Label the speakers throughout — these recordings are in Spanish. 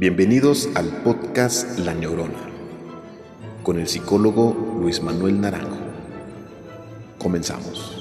Speaker 1: Bienvenidos al podcast La Neurona con el psicólogo Luis Manuel Naranjo. Comenzamos.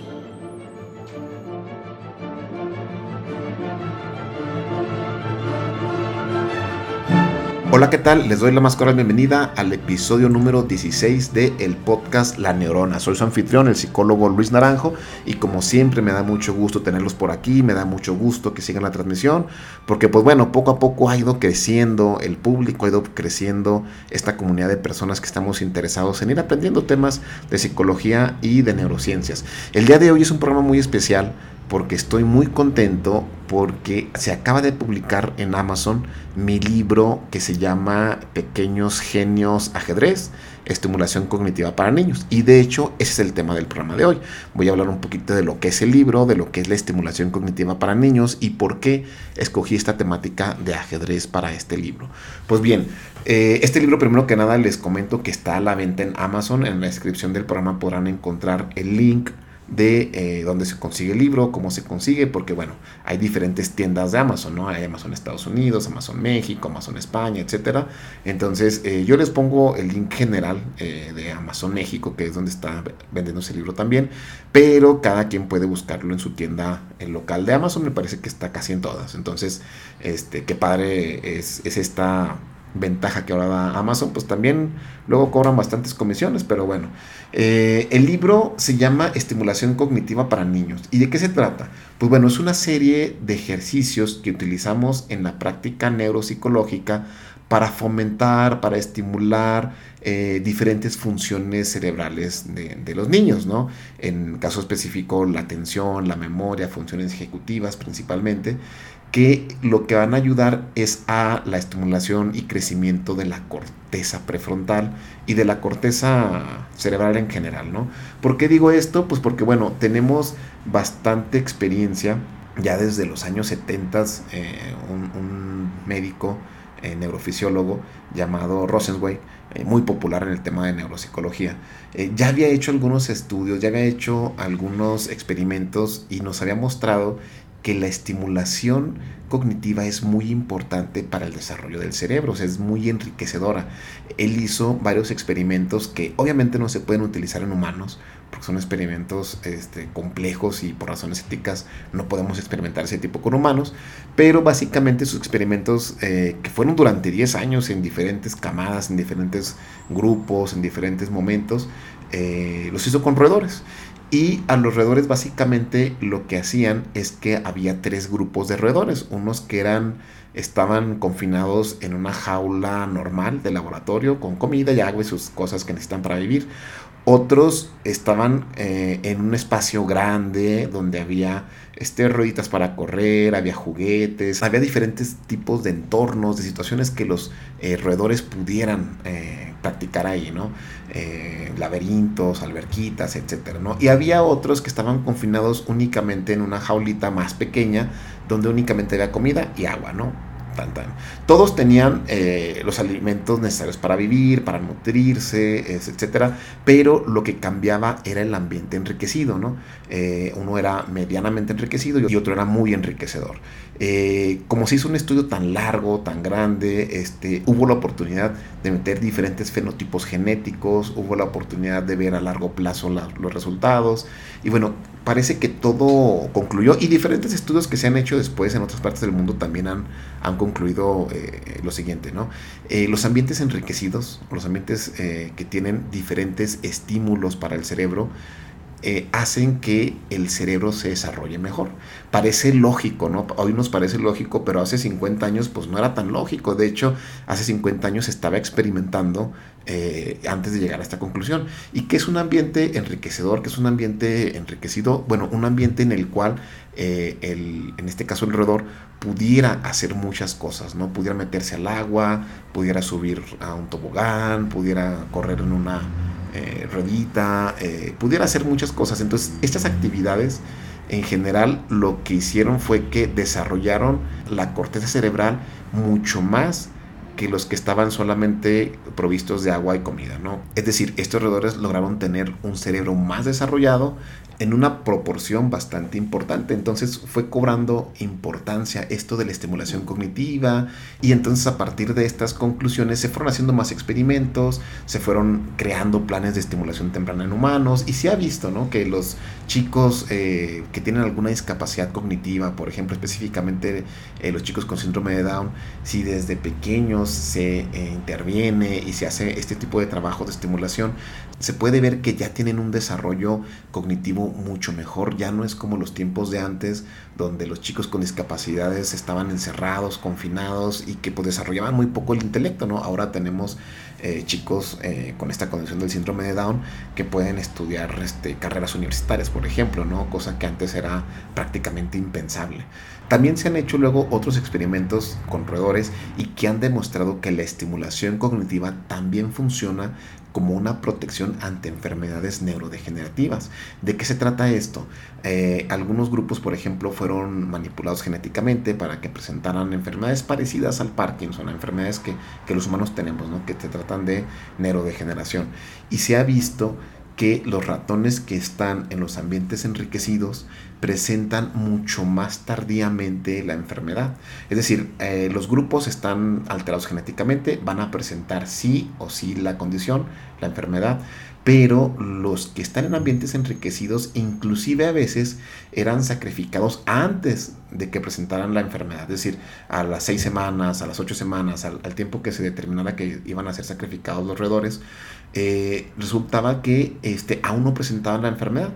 Speaker 1: Hola, ¿qué tal? Les doy la más cordial bienvenida al episodio número 16 de el podcast La Neurona. Soy su anfitrión, el psicólogo Luis Naranjo, y como siempre me da mucho gusto tenerlos por aquí, me da mucho gusto que sigan la transmisión, porque pues bueno, poco a poco ha ido creciendo el público, ha ido creciendo esta comunidad de personas que estamos interesados en ir aprendiendo temas de psicología y de neurociencias. El día de hoy es un programa muy especial porque estoy muy contento porque se acaba de publicar en Amazon mi libro que se llama Pequeños Genios Ajedrez, Estimulación Cognitiva para Niños. Y de hecho ese es el tema del programa de hoy. Voy a hablar un poquito de lo que es el libro, de lo que es la estimulación cognitiva para niños y por qué escogí esta temática de ajedrez para este libro. Pues bien, eh, este libro primero que nada les comento que está a la venta en Amazon. En la descripción del programa podrán encontrar el link de eh, dónde se consigue el libro, cómo se consigue, porque bueno, hay diferentes tiendas de Amazon, ¿no? Hay Amazon Estados Unidos, Amazon México, Amazon España, etcétera. Entonces, eh, yo les pongo el link general eh, de Amazon México, que es donde está vendiendo ese libro también, pero cada quien puede buscarlo en su tienda local de Amazon, me parece que está casi en todas. Entonces, este, qué padre es, es esta ventaja que ahora da Amazon, pues también luego cobran bastantes comisiones, pero bueno. Eh, el libro se llama Estimulación Cognitiva para Niños. ¿Y de qué se trata? Pues bueno, es una serie de ejercicios que utilizamos en la práctica neuropsicológica para fomentar, para estimular eh, diferentes funciones cerebrales de, de, los niños, ¿no? En caso específico, la atención, la memoria, funciones ejecutivas principalmente que lo que van a ayudar es a la estimulación y crecimiento de la corteza prefrontal y de la corteza cerebral en general, ¿no? ¿Por qué digo esto? Pues porque, bueno, tenemos bastante experiencia, ya desde los años 70, eh, un, médico eh, neurofisiólogo llamado Rosenzweig, eh, muy popular en el tema de neuropsicología, ya había hecho algunos estudios, ya había hecho algunos experimentos y nos había mostrado que la estimulación cognitiva es muy importante para el desarrollo del cerebro, o sea, es muy enriquecedora. Él hizo varios experimentos que obviamente no se pueden utilizar en humanos, porque son experimentos este, complejos y por razones éticas no podemos experimentar ese tipo con humanos, pero básicamente sus experimentos eh, que fueron durante 10 años en diferentes camadas, en diferentes grupos, en diferentes momentos, eh, los hizo con roedores. Y a los roedores básicamente lo que hacían es que había tres grupos de roedores, unos que eran estaban confinados en una jaula normal de laboratorio con comida y agua y sus cosas que necesitan para vivir. Otros estaban eh, en un espacio grande donde había este, rueditas para correr, había juguetes, había diferentes tipos de entornos, de situaciones que los eh, roedores pudieran eh, practicar ahí, ¿no? laberintos, alberquitas, etcétera, ¿no? Y había otros que estaban confinados únicamente en una jaulita más pequeña donde únicamente había comida y agua, ¿no? Todos tenían eh, los alimentos necesarios para vivir, para nutrirse, etcétera, pero lo que cambiaba era el ambiente enriquecido, ¿no? Eh, uno era medianamente enriquecido y otro era muy enriquecedor. Eh, como se hizo un estudio tan largo, tan grande, este, hubo la oportunidad de meter diferentes fenotipos genéticos, hubo la oportunidad de ver a largo plazo los resultados y bueno, parece que todo concluyó y diferentes estudios que se han hecho después en otras partes del mundo también han, han concluido eh, lo siguiente, ¿no? Eh, los ambientes enriquecidos, los ambientes eh, que tienen diferentes estímulos para el cerebro, hacen que el cerebro se desarrolle mejor. Parece lógico, ¿no? Hoy nos parece lógico, pero hace 50 años pues no era tan lógico. De hecho, hace 50 años estaba experimentando eh, antes de llegar a esta conclusión. ¿Y qué es un ambiente enriquecedor? ¿Qué es un ambiente enriquecido? Bueno, un ambiente en el cual, eh, el, en este caso el roedor, pudiera hacer muchas cosas, ¿no? Pudiera meterse al agua, pudiera subir a un tobogán, pudiera correr en una eh, ruedita, pudiera hacer muchas cosas. Entonces, estas actividades en general lo que hicieron fue que desarrollaron la corteza cerebral mucho más que los que estaban solamente provistos de agua y comida, ¿no? Es decir, estos roedores lograron tener un cerebro más desarrollado en una proporción bastante importante. Entonces fue cobrando importancia esto de la estimulación cognitiva y entonces a partir de estas conclusiones se fueron haciendo más experimentos, se fueron creando planes de estimulación temprana en humanos y se ha visto ¿no? que los chicos eh, que tienen alguna discapacidad cognitiva, por ejemplo específicamente eh, los chicos con síndrome de Down, si desde pequeños se eh, interviene y se hace este tipo de trabajo de estimulación, se puede ver que ya tienen un desarrollo cognitivo mucho mejor. Ya no es como los tiempos de antes, donde los chicos con discapacidades estaban encerrados, confinados y que pues, desarrollaban muy poco el intelecto, ¿no? Ahora tenemos eh, chicos eh, con esta condición del síndrome de Down que pueden estudiar este, carreras universitarias, por ejemplo, ¿no? Cosa que antes era prácticamente impensable. También se han hecho luego otros experimentos con roedores y que han demostrado que la estimulación cognitiva también funciona como una protección ante enfermedades neurodegenerativas. ¿De qué se trata esto? Eh, algunos grupos, por ejemplo, fueron manipulados genéticamente para que presentaran enfermedades parecidas al Parkinson, enfermedades que, que los humanos tenemos, ¿no? que se tratan de neurodegeneración. Y se ha visto que los ratones que están en los ambientes enriquecidos presentan mucho más tardíamente la enfermedad. Es decir, eh, los grupos están alterados genéticamente, van a presentar sí o sí la condición, la enfermedad, pero los que están en ambientes enriquecidos inclusive a veces eran sacrificados antes de que presentaran la enfermedad, es decir, a las seis semanas, a las ocho semanas, al, tiempo que se determinara que iban a ser sacrificados los roedores, eh, resultaba que este, aún no presentaban la enfermedad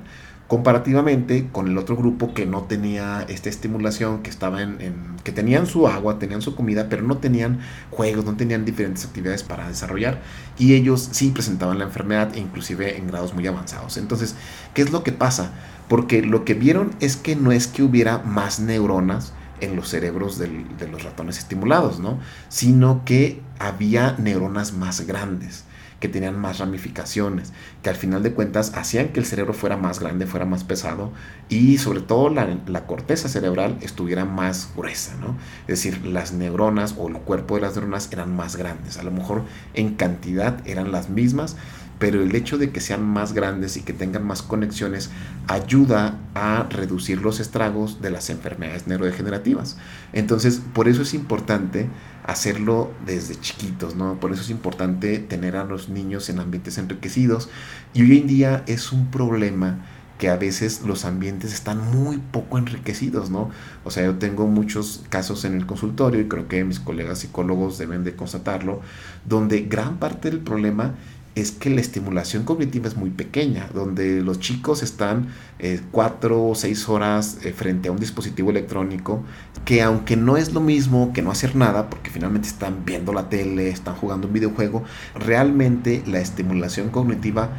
Speaker 1: comparativamente con el otro grupo que no tenía esta estimulación, que estaba en, que tenían su agua, tenían su comida, pero no tenían juegos, no tenían diferentes actividades para desarrollar y ellos sí presentaban la enfermedad, inclusive en grados muy avanzados. Entonces, ¿qué es lo que pasa? Porque lo que vieron es que no es que hubiera más neuronas en los cerebros de los ratones estimulados, ¿no? Sino que había neuronas más grandes que tenían más ramificaciones, que al final de cuentas hacían que el cerebro fuera más grande, fuera más pesado y sobre todo la, corteza cerebral estuviera más gruesa, ¿no? Es decir, las neuronas o el cuerpo de las neuronas eran más grandes, a lo mejor en cantidad eran las mismas, pero el hecho de que sean más grandes y que tengan más conexiones ayuda a reducir los estragos de las enfermedades neurodegenerativas. Entonces, por eso es importante hacerlo desde chiquitos, ¿no? Por eso es importante tener a los niños en ambientes enriquecidos y hoy en día es un problema que a veces los ambientes están muy poco enriquecidos, ¿no? O sea, yo tengo muchos casos en el consultorio y creo que mis colegas psicólogos deben de constatarlo, donde gran parte del problema es que la estimulación cognitiva es muy pequeña, donde los chicos están eh, cuatro o seis horas eh, frente a un dispositivo electrónico, que aunque no es lo mismo que no hacer nada, porque finalmente están viendo la tele, están jugando un videojuego, realmente la estimulación cognitiva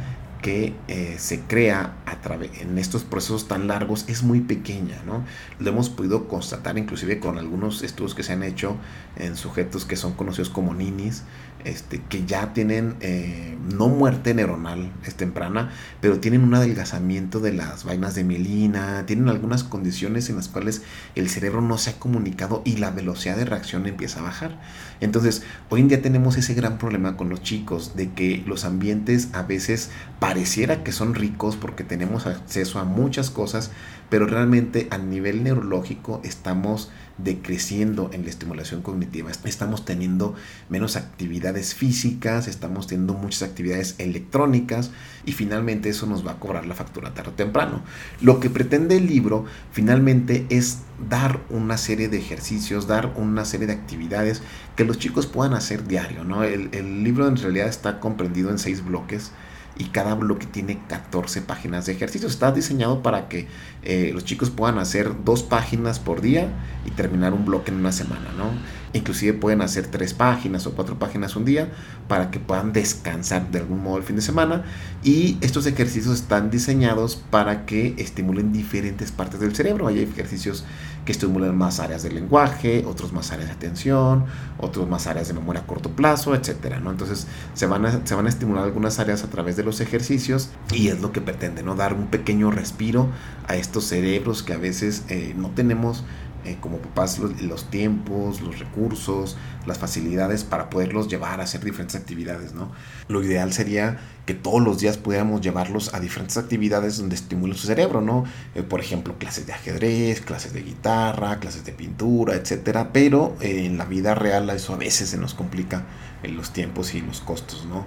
Speaker 1: que eh, se crea a en estos procesos tan largos es muy pequeña, ¿no? Lo hemos podido constatar inclusive con algunos estudios que se han hecho en sujetos que son conocidos como ninis, este, que ya tienen eh, no muerte neuronal es temprana, pero tienen un adelgazamiento de las vainas de mielina, tienen algunas condiciones en las cuales el cerebro no se ha comunicado y la velocidad de reacción empieza a bajar. Entonces, hoy en día tenemos ese gran problema con los chicos, de que los ambientes a veces pareciera que son ricos porque tenemos acceso a muchas cosas, pero realmente a nivel neurológico estamos decreciendo en la estimulación cognitiva. Estamos teniendo menos actividades físicas, estamos teniendo muchas actividades electrónicas y finalmente eso nos va a cobrar la factura tarde o temprano. Lo que pretende el libro finalmente es dar una serie de ejercicios, dar una serie de actividades que los chicos puedan hacer diario. ¿no? El, el libro en realidad está comprendido en seis bloques y cada bloque tiene 14 páginas de ejercicios. Está diseñado para que eh, los chicos puedan hacer dos páginas por día y terminar un bloque en una semana, ¿no? Inclusive pueden hacer tres páginas o cuatro páginas un día para que puedan descansar de algún modo el fin de semana. Y estos ejercicios están diseñados para que estimulen diferentes partes del cerebro. Hay ejercicios que estimulan más áreas del lenguaje, otros más áreas de atención, otros más áreas de memoria a corto plazo, etcétera, ¿no? Entonces se van, a, se van a estimular algunas áreas a través de los ejercicios y es lo que pretende, ¿no? Dar un pequeño respiro a estos cerebros que a veces eh, no tenemos eh, como papás los, tiempos, los recursos, las facilidades para poderlos llevar a hacer diferentes actividades, ¿no? Lo ideal sería que todos los días pudiéramos llevarlos a diferentes actividades donde estimulen su cerebro, ¿no? Eh, por ejemplo, clases de ajedrez, clases de guitarra, clases de pintura, etcétera, pero eh, en la vida real eso a veces se nos complica en los tiempos y los costos, ¿no?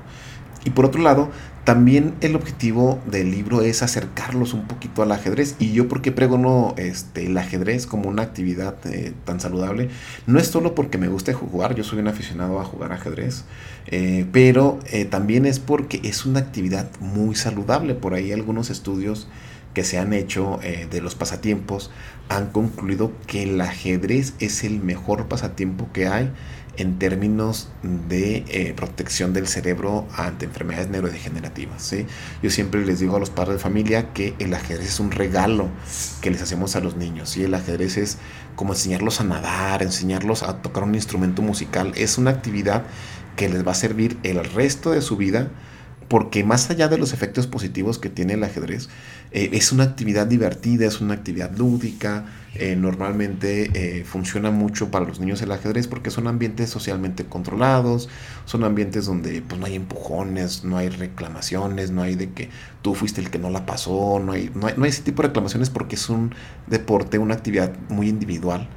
Speaker 1: Y por otro lado, también el objetivo del libro es acercarlos un poquito al ajedrez. Y yo porque pregono este, el ajedrez como una actividad eh, tan saludable, no es solo porque me guste jugar, yo soy un aficionado a jugar ajedrez, eh, pero eh, también es porque es una actividad muy saludable. Por ahí algunos estudios que se han hecho de los pasatiempos han concluido que el ajedrez es el mejor pasatiempo que hay en términos de eh, protección del cerebro ante enfermedades neurodegenerativas. Yo siempre les digo a los padres de familia que el ajedrez es un regalo que les hacemos a los niños. ¿sí? El ajedrez es como enseñarlos a nadar, enseñarlos a tocar un instrumento musical. Es una actividad que les va a servir el resto de su vida porque más allá de los efectos positivos que tiene el ajedrez, eh, es una actividad divertida, es una actividad lúdica, eh, normalmente eh, funciona mucho para los niños el ajedrez porque son ambientes socialmente controlados, son ambientes donde pues, no hay empujones, no hay reclamaciones, no hay de que tú fuiste el que no la pasó, no hay, no hay, no hay ese tipo de reclamaciones porque es un deporte, una actividad muy individual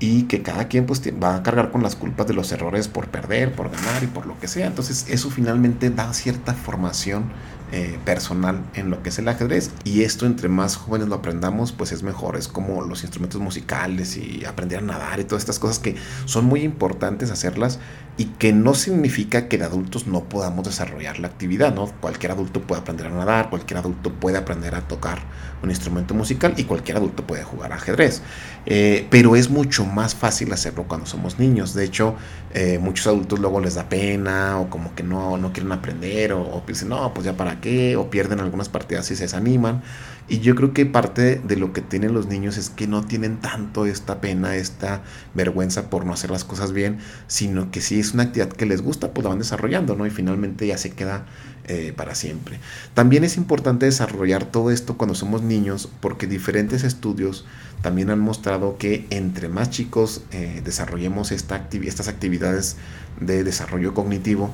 Speaker 1: y que cada quien pues va a cargar con las culpas de los errores por perder, por ganar y por lo que sea. Entonces eso finalmente da cierta formación eh, personal en lo que es el ajedrez y esto entre más jóvenes lo aprendamos pues es mejor es como los instrumentos musicales y aprender a nadar y todas estas cosas que son muy importantes hacerlas y que no significa que de adultos no podamos desarrollar la actividad no cualquier adulto puede aprender a nadar cualquier adulto puede aprender a tocar un instrumento musical y cualquier adulto puede jugar ajedrez. Eh, pero es mucho más fácil hacerlo cuando somos niños. De hecho eh, muchos adultos luego les da pena o como que no, no quieren aprender o, o dicen no pues ya para o pierden algunas partidas y se desaniman. Y yo creo que parte de lo que tienen los niños es que no tienen tanto esta pena, esta vergüenza por no hacer las cosas bien, sino que si es una actividad que les gusta, pues la van desarrollando, ¿no? Y finalmente ya se queda eh, para siempre. También es importante desarrollar todo esto cuando somos niños, porque diferentes estudios también han mostrado que entre más chicos eh, desarrollemos esta estas actividades de desarrollo cognitivo,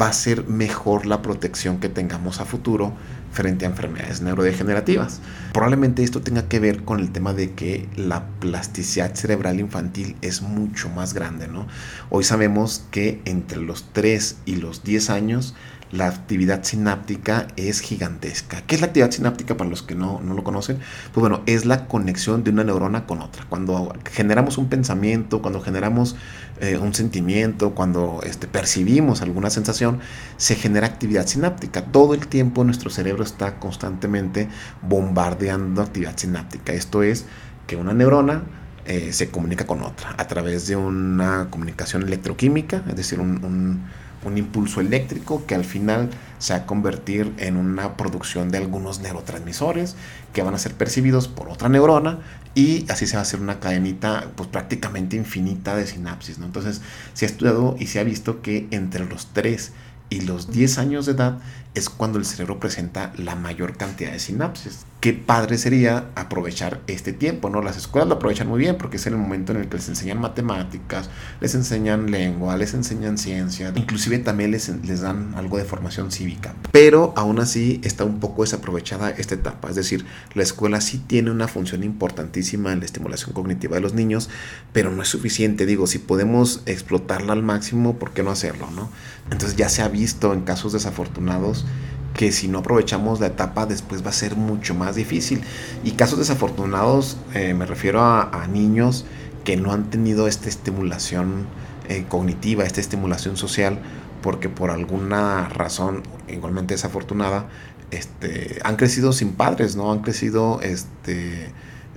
Speaker 1: va a ser mejor la protección que tengamos a futuro frente a enfermedades neurodegenerativas. Probablemente esto tenga que ver con el tema de que la plasticidad cerebral infantil es mucho más grande, ¿no? Hoy sabemos que entre los 3 y los 10 años la actividad sináptica es gigantesca. ¿Qué es la actividad sináptica para los que no, lo conocen? Pues bueno, es la conexión de una neurona con otra. Cuando generamos un pensamiento, cuando generamos eh, un sentimiento, cuando este, percibimos alguna sensación, se genera actividad sináptica. Todo el tiempo nuestro cerebro está constantemente bombardeando actividad sináptica. Esto es que una neurona eh, se comunica con otra a través de una comunicación electroquímica, es decir, un un impulso eléctrico que al final se va a convertir en una producción de algunos neurotransmisores que van a ser percibidos por otra neurona y así se va a hacer una cadenita pues prácticamente infinita de sinapsis. ¿no? Entonces se ha estudiado y se ha visto que entre los 3 y los 10 años de edad es cuando el cerebro presenta la mayor cantidad de sinapsis. Qué padre sería aprovechar este tiempo, ¿no? Las escuelas lo aprovechan muy bien porque es el momento en el que les enseñan matemáticas, les enseñan lengua, les enseñan ciencia, inclusive también les, les dan algo de formación cívica. Pero aún así está un poco desaprovechada esta etapa, es decir, la escuela sí tiene una función importantísima en la estimulación cognitiva de los niños, pero no es suficiente, digo, si podemos explotarla al máximo, ¿por qué no hacerlo, no? Entonces ya se ha visto en casos desafortunados que si no aprovechamos la etapa después va a ser mucho más difícil. Y casos desafortunados eh, me refiero a, niños que no han tenido esta estimulación eh, cognitiva, esta estimulación social, porque por alguna razón igualmente desafortunada, este, han crecido sin padres, ¿no? Han crecido este,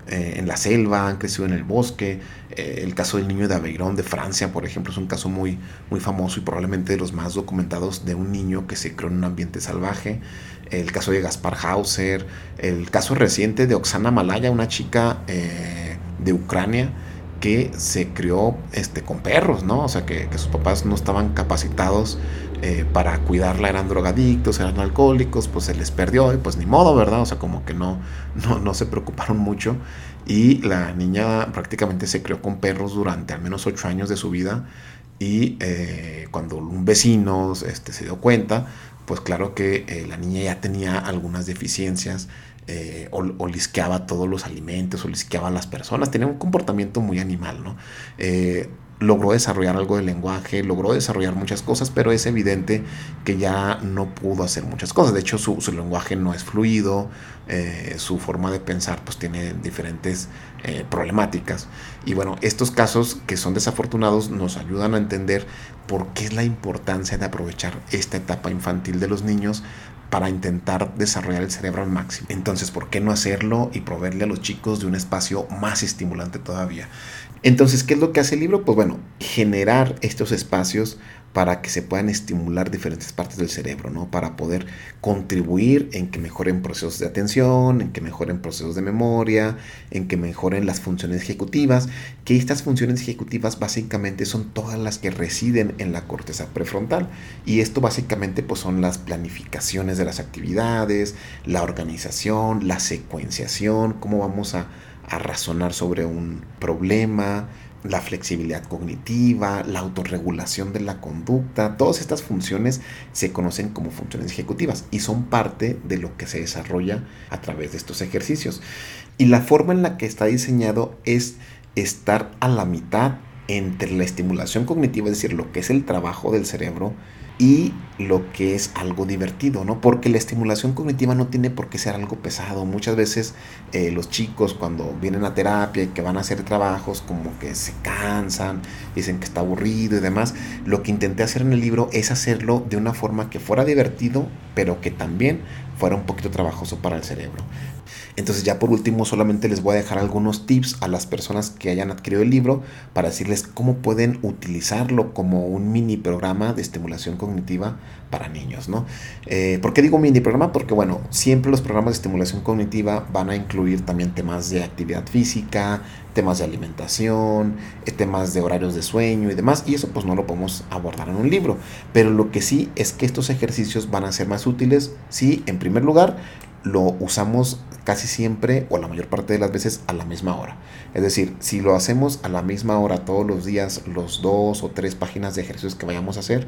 Speaker 1: eh, en la selva, han crecido en el bosque. Eh, el caso del niño de Aveyron de Francia, por ejemplo, es un caso muy, muy famoso y probablemente de los más documentados de un niño que se creó en un ambiente salvaje. El caso de Gaspar Hauser, el caso reciente de Oksana Malaya, una chica eh, de Ucrania que se crió este, con perros, ¿no? O sea, que, sus papás no estaban capacitados eh, para cuidarla eran drogadictos, eran alcohólicos, pues se les perdió y pues ni modo, ¿verdad? O sea, como que no, no, no se preocuparon mucho y la niña prácticamente se crió con perros durante al menos ocho años de su vida y eh, cuando un vecino este, se dio cuenta, pues claro que eh, la niña ya tenía algunas deficiencias o, lisqueaba todos los alimentos o lisqueaba las personas, tenía un comportamiento muy animal, ¿no? Logró desarrollar algo de lenguaje, logró desarrollar muchas cosas, pero es evidente que ya no pudo hacer muchas cosas. De hecho, su, lenguaje no es fluido, eh, su forma de pensar pues tiene diferentes eh, problemáticas. Y bueno, estos casos que son desafortunados nos ayudan a entender por qué es la importancia de aprovechar esta etapa infantil de los niños para intentar desarrollar el cerebro al máximo. Entonces, ¿por qué no hacerlo y proveerle a los chicos de un espacio más estimulante todavía? Entonces, ¿qué es lo que hace el libro? Pues bueno, generar estos espacios para que se puedan estimular diferentes partes del cerebro, ¿no? Para poder contribuir en que mejoren procesos de atención, en que mejoren procesos de memoria, en que mejoren las funciones ejecutivas, que estas funciones ejecutivas básicamente son todas las que residen en la corteza prefrontal. Y esto básicamente pues son las planificaciones de las actividades, la organización, la secuenciación, cómo vamos a a razonar sobre un problema, la flexibilidad cognitiva, la autorregulación de la conducta, todas estas funciones se conocen como funciones ejecutivas y son parte de lo que se desarrolla a través de estos ejercicios. Y la forma en la que está diseñado es estar a la mitad entre la estimulación cognitiva, es decir, lo que es el trabajo del cerebro, y lo que es algo divertido, ¿no? Porque la estimulación cognitiva no tiene por qué ser algo pesado. Muchas veces eh, los chicos cuando vienen a terapia y que van a hacer trabajos como que se cansan, dicen que está aburrido y demás. Lo que intenté hacer en el libro es hacerlo de una forma que fuera divertido, pero que también fuera un poquito trabajoso para el cerebro. Entonces ya por último solamente les voy a dejar algunos tips a las personas que hayan adquirido el libro para decirles cómo pueden utilizarlo como un mini programa de estimulación cognitiva para niños, ¿no? Eh, ¿Por qué digo mini programa? Porque bueno, siempre los programas de estimulación cognitiva van a incluir también temas de actividad física, temas de alimentación, eh, temas de horarios de sueño y demás, y eso pues no lo podemos abordar en un libro. Pero lo que sí es que estos ejercicios van a ser más útiles si en primer lugar lo usamos casi siempre o la mayor parte de las veces a la misma hora. Es decir, si lo hacemos a la misma hora todos los días, los dos o tres páginas de ejercicios que vayamos a hacer,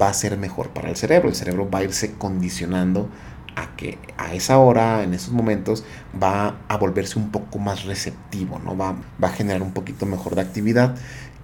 Speaker 1: va a ser mejor para el cerebro. El cerebro va a irse condicionando a que a esa hora, en esos momentos, va a volverse un poco más receptivo, ¿no? Va, va a generar un poquito mejor de actividad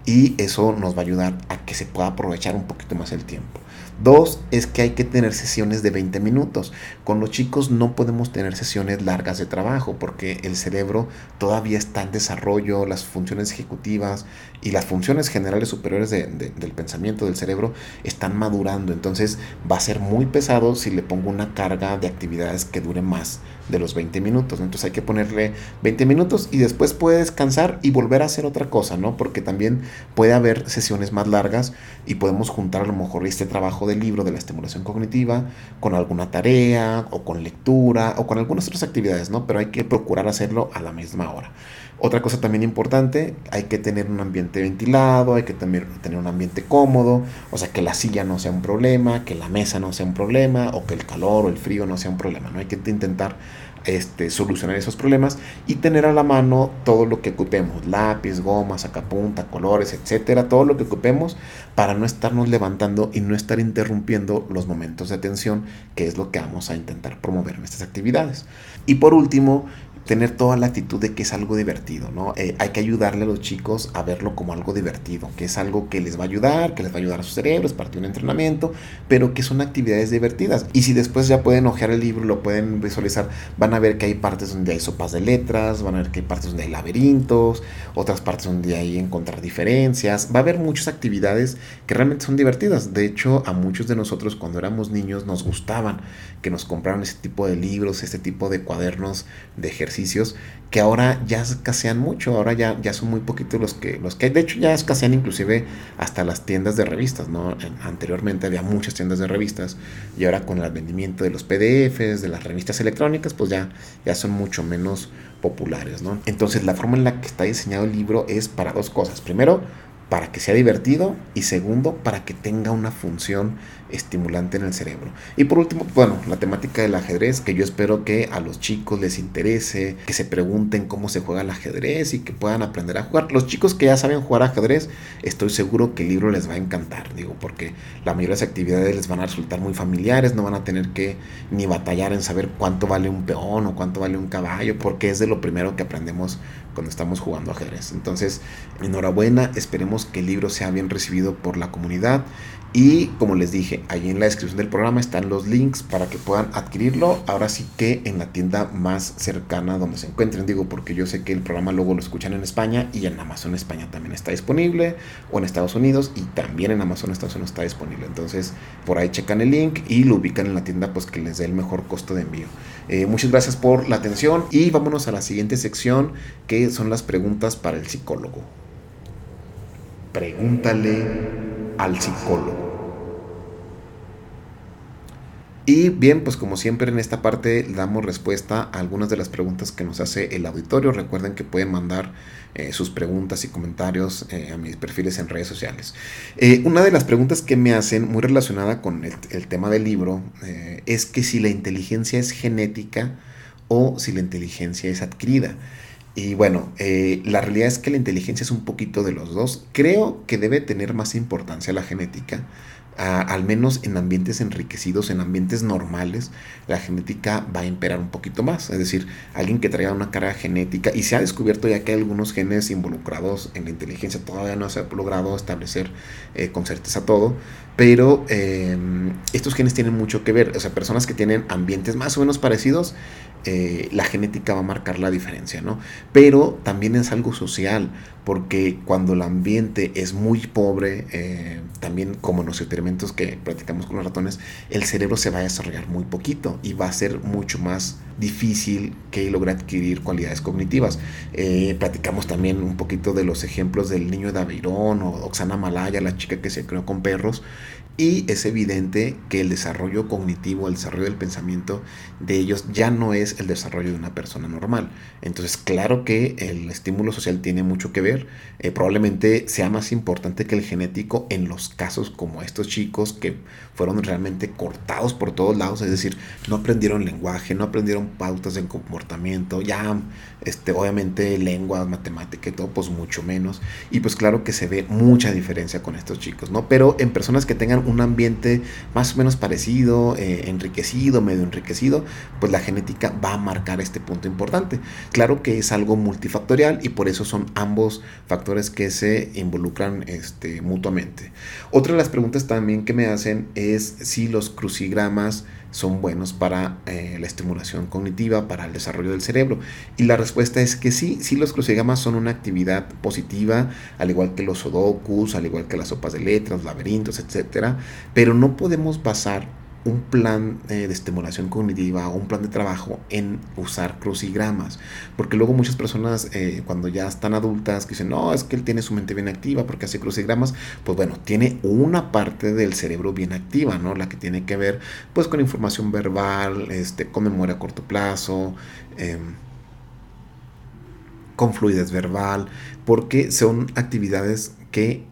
Speaker 1: y eso nos va a ayudar a que se pueda aprovechar un poquito más el tiempo. Dos, es que hay que tener sesiones de 20 minutos. Con los chicos no podemos tener sesiones largas de trabajo porque el cerebro todavía está en desarrollo, las funciones ejecutivas y las funciones generales superiores del pensamiento del cerebro están madurando. Entonces va a ser muy pesado si le pongo una carga de actividades que dure más de los 20 minutos. Entonces hay que ponerle 20 minutos y después puede descansar y volver a hacer otra cosa, ¿no? Porque también puede haber sesiones más largas y podemos juntar a lo mejor este trabajo del libro de la estimulación cognitiva con alguna tarea o con lectura o con algunas otras actividades, ¿no? Pero hay que procurar hacerlo a la misma hora. Otra cosa también importante, hay que tener un ambiente ventilado, hay que tener, tener un ambiente cómodo, o sea, que la silla no sea un problema, que la mesa no sea un problema, o que el calor o el frío no sea un problema, ¿no? Hay que intentar este, solucionar esos problemas y tener a la mano todo lo que ocupemos, lápiz, goma, sacapunta, colores, etcétera, todo lo que ocupemos para no estarnos levantando y no estar interrumpiendo los momentos de atención, que es lo que vamos a intentar promover en estas actividades. Y por último, tener toda la actitud de que es algo divertido, ¿no? Eh, hay que ayudarle a los chicos a verlo como algo divertido, que es algo que les va a ayudar, que les va a ayudar a sus cerebros, parte de un entrenamiento, pero que son actividades divertidas. Y si después ya pueden ojear el libro, lo pueden visualizar, van a ver que hay partes donde hay sopas de letras, van a ver que hay partes donde hay laberintos, otras partes donde hay encontrar diferencias. Va a haber muchas actividades que realmente son divertidas. De hecho, a muchos de nosotros cuando éramos niños nos gustaban que nos compraran ese tipo de libros, este tipo de cuadernos de ejercicios que ahora ya escasean mucho, ahora ya, ya son muy poquitos los que, los que hay. De hecho, ya escasean inclusive hasta las tiendas de revistas, ¿no? Anteriormente había muchas tiendas de revistas y ahora con el advenimiento de los PDFs, de las revistas electrónicas, pues ya, ya son mucho menos populares, ¿no? Entonces, la forma en la que está diseñado el libro es para dos cosas. Primero, para que sea divertido y segundo, para que tenga una función estimulante en el cerebro. Y por último, bueno, la temática del ajedrez, que yo espero que a los chicos les interese, que se pregunten cómo se juega el ajedrez y que puedan aprender a jugar. Los chicos que ya saben jugar ajedrez, estoy seguro que el libro les va a encantar, digo, porque la mayoría de las actividades les van a resultar muy familiares, no van a tener que ni batallar en saber cuánto vale un peón o cuánto vale un caballo, porque es de lo primero que aprendemos cuando estamos jugando ajedrez. Entonces, enhorabuena, esperemos que el libro sea bien recibido por la comunidad y como les dije, ahí en la descripción del programa están los links para que puedan adquirirlo. Ahora sí que en la tienda más cercana donde se encuentren, digo, porque yo sé que el programa luego lo escuchan en España y en Amazon España también está disponible, o en Estados Unidos y también en Amazon Estados Unidos está disponible. Entonces, por ahí checan el link y lo ubican en la tienda, pues que les dé el mejor costo de envío. Eh, muchas gracias por la atención y vámonos a la siguiente sección que son las preguntas para el psicólogo. Pregúntale al psicólogo. Y bien, pues como siempre en esta parte damos respuesta a algunas de las preguntas que nos hace el auditorio. Recuerden que pueden mandar eh, sus preguntas y comentarios eh, a mis perfiles en redes sociales. Eh, una de las preguntas que me hacen muy relacionada con el, el tema del libro es que si la inteligencia es genética o si la inteligencia es adquirida. Y bueno, la realidad es que la inteligencia es un poquito de los dos. Creo que debe tener más importancia la genética al menos en ambientes enriquecidos, en ambientes normales, la genética va a imperar un poquito más. Es decir, alguien que traiga una carga genética, y se ha descubierto ya que hay algunos genes involucrados en la inteligencia, todavía no se ha logrado establecer eh, con certeza todo, pero em, estos genes tienen mucho que ver. O sea, personas que tienen ambientes más o menos parecidos, eh, la genética va a marcar la diferencia, ¿no? Pero también es algo social, porque cuando el ambiente es muy pobre, eh, también como en los experimentos que practicamos con los ratones, el cerebro se va a desarrollar muy poquito y va a ser mucho más difícil que logre adquirir cualidades cognitivas. Eh, platicamos también un poquito de los ejemplos del niño de Aveirón o Oxana Malaya, la chica que se creó con perros, y es evidente que el desarrollo cognitivo, el desarrollo del pensamiento de ellos ya no es el desarrollo de una persona normal. Entonces, claro que el estímulo social tiene mucho que ver. Eh, probablemente sea más importante que el genético en los casos como estos chicos que fueron realmente cortados por todos lados. Es decir, no aprendieron lenguaje, no aprendieron pautas de comportamiento. Ya, este, obviamente, lengua, matemática y todo, pues mucho menos. Y pues claro que se ve mucha diferencia con estos chicos, ¿no? Pero en personas que tengan un ambiente más o menos parecido, eh, enriquecido, medio enriquecido, pues la genética va a marcar este punto importante. Claro que es algo multifactorial y por eso son ambos factores que se involucran este, mutuamente. Otra de las preguntas también que me hacen es si los crucigramas son buenos para eh, la estimulación cognitiva, para el desarrollo del cerebro. Y la respuesta es que sí, sí los crucigramas son una actividad positiva, al igual que los sudokus, al igual que las sopas de letras, laberintos, etcétera, pero no podemos basar un plan eh, de estimulación cognitiva o un plan de trabajo en usar crucigramas. Porque luego muchas personas eh, cuando ya están adultas que dicen, no, es que él tiene su mente bien activa porque hace crucigramas, pues bueno, tiene una parte del cerebro bien activa, ¿no? La que tiene que ver pues con información verbal, este, con memoria a corto plazo. Em, con fluidez verbal, porque son actividades que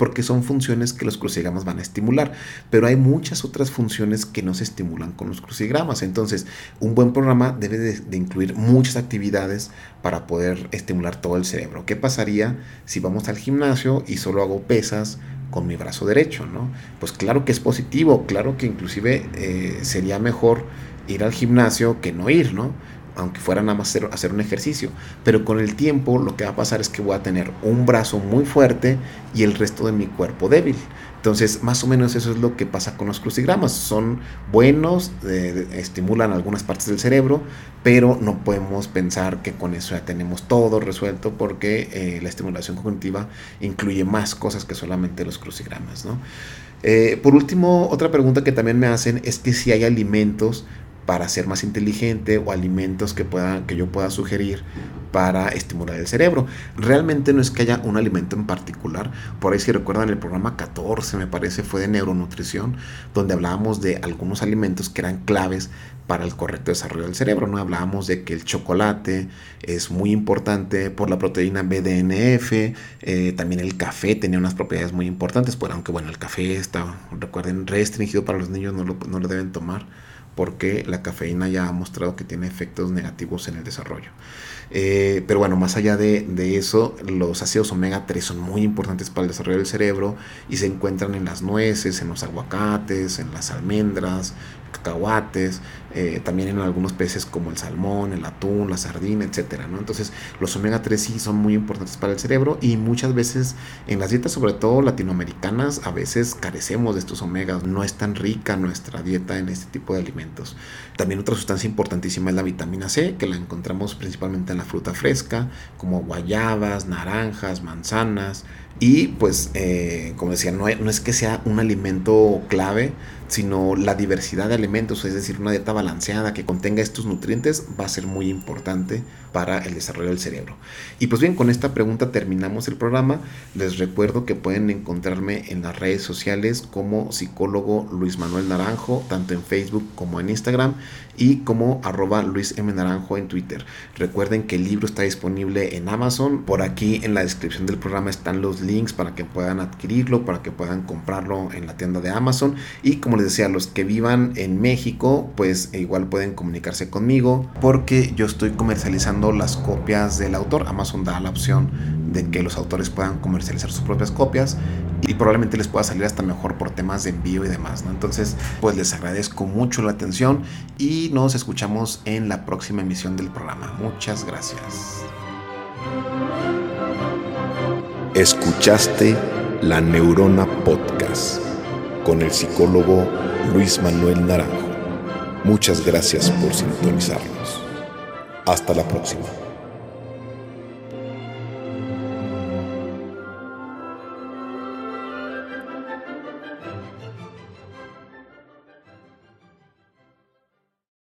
Speaker 1: porque son funciones que los crucigramas van a estimular, pero hay muchas otras funciones que no se estimulan con los crucigramas. Entonces, un buen programa debe de, incluir muchas actividades para poder estimular todo el cerebro. ¿Qué pasaría si vamos al gimnasio y solo hago pesas? con mi brazo derecho, ¿no? Pues claro que es positivo, claro que inclusive eh, sería mejor ir al gimnasio que no ir, ¿no? Aunque fuera nada más hacer, un ejercicio. Pero con el tiempo lo que va a pasar es que voy a tener un brazo muy fuerte y el resto de mi cuerpo débil. Entonces, más o menos eso es lo que pasa con los crucigramas. Son buenos, estimulan algunas partes del cerebro, pero no podemos pensar que con eso ya tenemos todo resuelto porque eh, la estimulación cognitiva incluye más cosas que solamente los crucigramas. Eh, por último, otra pregunta que también me hacen es que si hay alimentos para ser más inteligente o alimentos que, pueda, que yo pueda sugerir para estimular el cerebro. Realmente no es que haya un alimento en particular, por ahí si recuerdan el programa 14 me parece fue de neuronutrición, donde hablábamos de algunos alimentos que eran claves para el correcto desarrollo del cerebro. ¿no? Hablábamos de que el chocolate es muy importante por la proteína BDNF, eh, también el café tenía unas propiedades muy importantes, pues aunque bueno, el café está, recuerden, restringido para los niños, no lo, no lo deben tomar porque la cafeína ya ha mostrado que tiene efectos negativos en el desarrollo. Eh, pero bueno, más allá de, de, eso, los ácidos omega 3 son muy importantes para el desarrollo del cerebro y se encuentran en las nueces, en los aguacates, en las almendras, cacahuates, eh, también en algunos peces como el salmón, el atún, la sardina, etcétera, ¿no? Entonces, los omega 3 sí son muy importantes para el cerebro y muchas veces en las dietas, sobre todo latinoamericanas, a veces carecemos de estos omegas. No es tan rica nuestra dieta en este tipo de alimentos. También otra sustancia importantísima es la vitamina C, que la encontramos principalmente en la fruta fresca, como guayabas, naranjas, manzanas. Y pues, eh, como decía, no, no es que sea un alimento clave, sino la diversidad de alimentos, es decir, una dieta balanceada que contenga estos nutrientes va a ser muy importante para el desarrollo del cerebro. Y pues bien, con esta pregunta terminamos el programa. Les recuerdo que pueden encontrarme en las redes sociales como psicólogo Luis Manuel Naranjo, tanto en Facebook como en Instagram y como arroba Luis M. Naranjo en Twitter. Recuerden que el libro está disponible en Amazon. Por aquí en la descripción del programa están los links para que puedan adquirirlo, para que puedan comprarlo en la tienda de Amazon. Y como les decía, los que vivan en México, pues igual pueden comunicarse conmigo porque yo estoy comercializando las copias del autor. Amazon da la opción de que los autores puedan comercializar sus propias copias y probablemente les pueda salir hasta mejor por temas de envío y demás, ¿no? Entonces, pues les agradezco mucho la atención y nos escuchamos en la próxima emisión del programa. Muchas gracias.
Speaker 2: Escuchaste La Neurona Podcast con el psicólogo Luis Manuel Naranjo. Muchas gracias por sintonizarnos. Hasta la próxima.